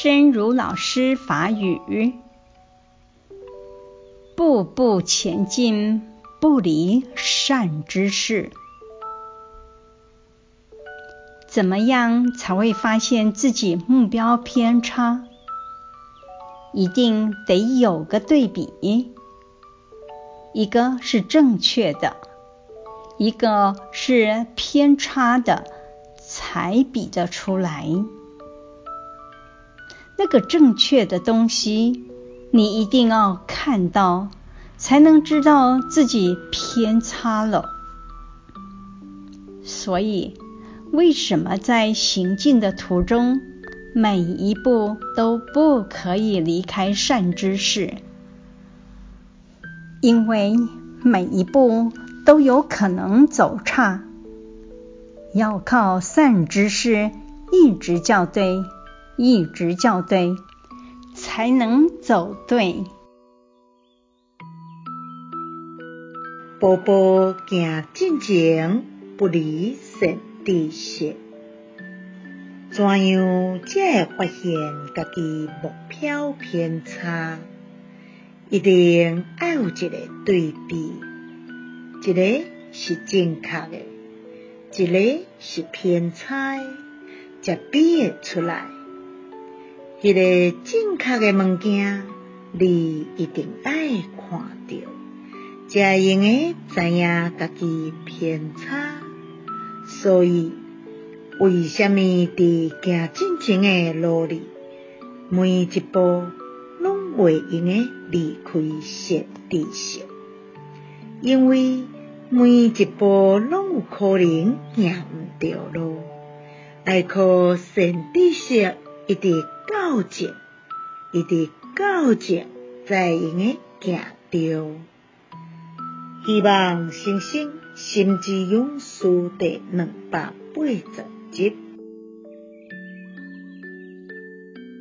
真如老师法语：步步前进，不离善知识。怎么样才会发现自己目标偏差？一定得有个对比，一个是正确的，一个是偏差的，才比得出来。那个正确的东西，你一定要看到，才能知道自己偏差了。所以，为什么在行进的途中，每一步都不可以离开善知识？因为每一步都有可能走差，要靠善知识一直校对。一直校对，才能走对。步步行进前，不离善知识。怎样才会发现家己目标偏差？一定要有一个对比，一个是正确的，一个是偏差，才比会出来。迄个正确的物件，你一定爱看到，才用会知影家己偏差。所以，为什么伫行进前的路里，每一步拢袂用会离开善知识？因为每一步拢有可能行毋着路，爱靠神知识一直。校正，一直校正，才用诶行着。希望新生心之勇士第两百八十集。